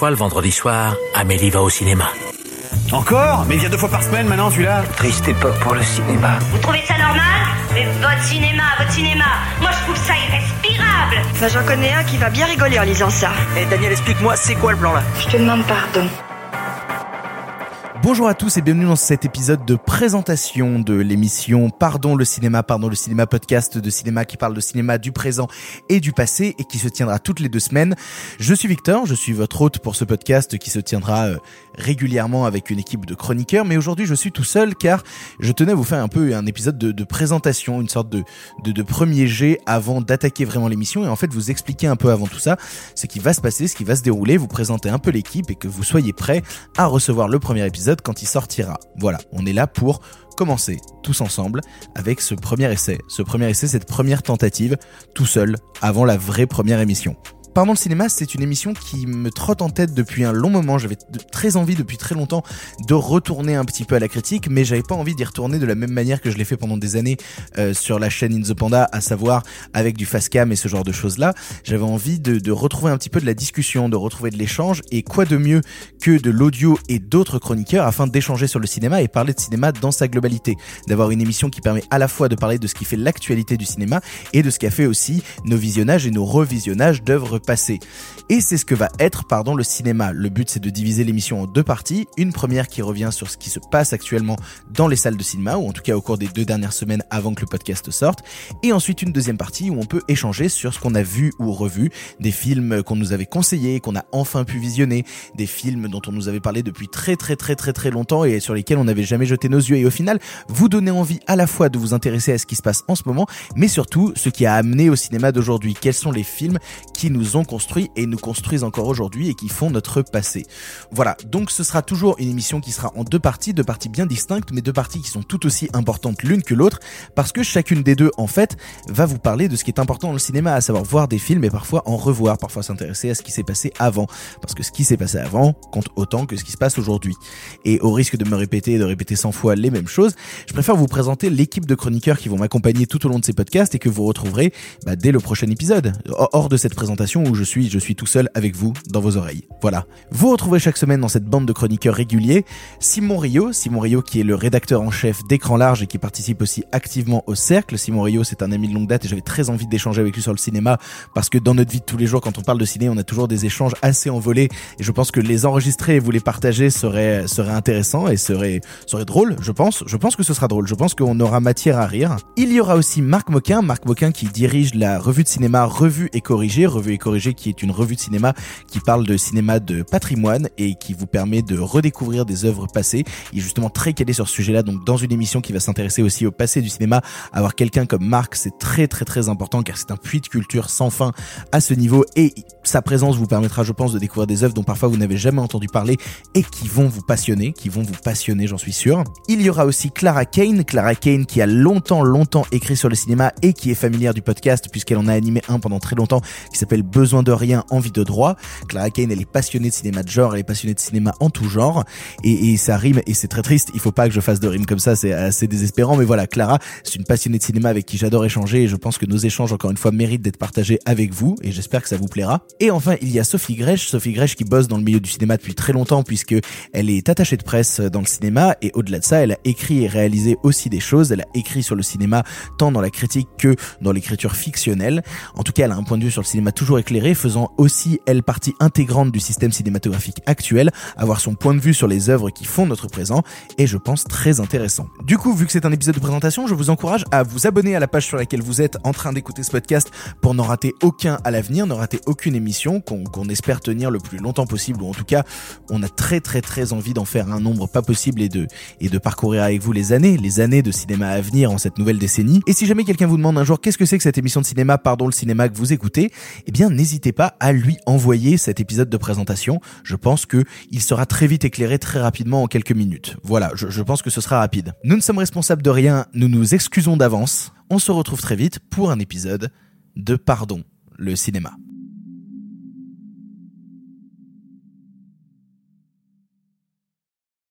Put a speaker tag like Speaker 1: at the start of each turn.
Speaker 1: fois le vendredi soir, Amélie va au cinéma.
Speaker 2: Encore Mais il vient deux fois par semaine maintenant celui-là
Speaker 3: Triste époque pour le cinéma.
Speaker 4: Vous trouvez ça normal Mais votre cinéma, votre cinéma, moi je trouve ça irrespirable
Speaker 5: Bah, j'en connais un qui va bien rigoler en lisant ça.
Speaker 3: Eh Daniel, explique-moi, c'est quoi le plan là?
Speaker 5: Je te demande pardon.
Speaker 6: Bonjour à tous et bienvenue dans cet épisode de présentation de l'émission Pardon le cinéma, pardon le cinéma podcast de cinéma qui parle de cinéma du présent et du passé et qui se tiendra toutes les deux semaines. Je suis Victor, je suis votre hôte pour ce podcast qui se tiendra euh, régulièrement avec une équipe de chroniqueurs, mais aujourd'hui je suis tout seul car je tenais à vous faire un peu un épisode de, présentation, une sorte de premier jet avant d'attaquer vraiment l'émission et en fait vous expliquer un peu avant tout ça ce qui va se passer, ce qui va se dérouler, vous présenter un peu l'équipe et que vous soyez prêts à recevoir le premier épisode quand il sortira. Voilà, on est là pour commencer tous ensemble avec ce premier essai. Ce premier essai, cette première tentative, tout seul, avant la vraie première émission. Pardon le cinéma, c'est une émission qui me trotte en tête depuis un long moment. J'avais très envie depuis très longtemps de retourner un petit peu à la critique, mais j'avais pas envie d'y retourner de la même manière que je l'ai fait pendant des années euh, sur la chaîne In the Panda, à savoir avec du fast cam et ce genre de choses-là. J'avais envie de, de retrouver un petit peu de la discussion, de retrouver de l'échange, et quoi de mieux que de l'audio et d'autres chroniqueurs afin d'échanger sur le cinéma et parler de cinéma dans sa globalité. D'avoir une émission qui permet à la fois de parler de ce qui fait l'actualité du cinéma et de ce qu'a fait aussi nos visionnages et nos revisionnages d'œuvres passées. Et c'est ce que va être, pardon, le cinéma. Le but c'est de diviser l'émission en deux parties. Une première qui revient sur ce qui se passe actuellement dans les salles de cinéma, ou en tout cas au cours des deux dernières semaines avant que le podcast sorte. Et ensuite une deuxième partie où on peut échanger sur ce qu'on a vu ou revu, des films qu'on nous avait conseillés, qu'on a enfin pu visionner, des films dont on nous avait parlé depuis très très très très très longtemps et sur lesquels on n'avait jamais jeté nos yeux. Et au final, vous donner envie à la fois de vous intéresser à ce qui se passe en ce moment, mais surtout ce qui a amené au cinéma d'aujourd'hui. Quels sont les films qui nous ont construit et nous construisent encore aujourd'hui et qui font notre passé. Voilà, donc ce sera toujours une émission qui sera en deux parties, deux parties bien distinctes, mais deux parties qui sont tout aussi importantes l'une que l'autre, parce que chacune des deux, en fait, va vous parler de ce qui est important dans le cinéma, à savoir voir des films et parfois en revoir, parfois s'intéresser à ce qui s'est passé avant, parce que ce qui s'est passé avant compte autant que ce qui se passe aujourd'hui. Et au risque de me répéter et de répéter 100 fois les mêmes choses, je préfère vous présenter l'équipe de chroniqueurs qui vont m'accompagner tout au long de ces podcasts et que vous retrouverez bah, dès le prochain épisode, hors de cette présentation où je suis, je suis tout seul avec vous dans vos oreilles. Voilà. Vous retrouverez chaque semaine dans cette bande de chroniqueurs réguliers Simon Rio, Simon Rio qui est le rédacteur en chef d'Écran Large et qui participe aussi activement au Cercle. Simon Rio, c'est un ami de longue date et j'avais très envie d'échanger avec lui sur le cinéma parce que dans notre vie de tous les jours, quand on parle de ciné, on a toujours des échanges assez envolés et je pense que les enregistrer et vous les partager serait serait intéressant et serait serait drôle, je pense. Je pense que ce sera drôle. Je pense qu'on aura matière à rire. Il y aura aussi Marc Moquin, Marc Moquin qui dirige la revue de cinéma Revue et Corrigée, Revue et Corrigée qui est une revue de cinéma qui parle de cinéma de patrimoine et qui vous permet de redécouvrir des œuvres passées. Il est justement très calé sur ce sujet-là, donc dans une émission qui va s'intéresser aussi au passé du cinéma, avoir quelqu'un comme Marc, c'est très très très important car c'est un puits de culture sans fin à ce niveau et sa présence vous permettra, je pense, de découvrir des œuvres dont parfois vous n'avez jamais entendu parler et qui vont vous passionner, qui vont vous passionner, j'en suis sûr. Il y aura aussi Clara Kane, Clara Kane qui a longtemps longtemps écrit sur le cinéma et qui est familière du podcast puisqu'elle en a animé un pendant très longtemps qui s'appelle Besoin de rien, envie de droit. Clara Kane, elle est passionnée de cinéma de genre, elle est passionnée de cinéma en tout genre, et, et ça rime, et c'est très triste, il faut pas que je fasse de rime comme ça, c'est assez désespérant, mais voilà, Clara, c'est une passionnée de cinéma avec qui j'adore échanger, et je pense que nos échanges, encore une fois, méritent d'être partagés avec vous, et j'espère que ça vous plaira. Et enfin, il y a Sophie Grèche, Sophie Grèche qui bosse dans le milieu du cinéma depuis très longtemps, puisque elle est attachée de presse dans le cinéma, et au-delà de ça, elle a écrit et réalisé aussi des choses, elle a écrit sur le cinéma, tant dans la critique que dans l'écriture fictionnelle. En tout cas, elle a un point de vue sur le cinéma toujours éclairé, faisant aussi, elle, partie intégrante du système cinématographique actuel, avoir son point de vue sur les œuvres qui font notre présent, et je pense très intéressant. Du coup, vu que c'est un épisode de présentation, je vous encourage à vous abonner à la page sur laquelle vous êtes en train d'écouter ce podcast pour n'en rater aucun à l'avenir, ne rater aucune émission qu'on qu'on espère tenir le plus longtemps possible, ou en tout cas, on a très très très envie d'en faire un nombre pas possible et de, et de parcourir avec vous les années, les années de cinéma à venir en cette nouvelle décennie. Et si jamais quelqu'un vous demande un jour qu'est-ce que c'est que cette émission de cinéma, pardon le cinéma que vous écoutez, eh bien n'hésitez pas à lui envoyer cet épisode de présentation. Je pense que il sera très vite éclairé très rapidement en quelques minutes. Voilà, je, je pense que ce sera rapide. Nous ne sommes responsables de rien, nous nous excusons d'avance. On se retrouve très vite pour un épisode de Pardon le cinéma.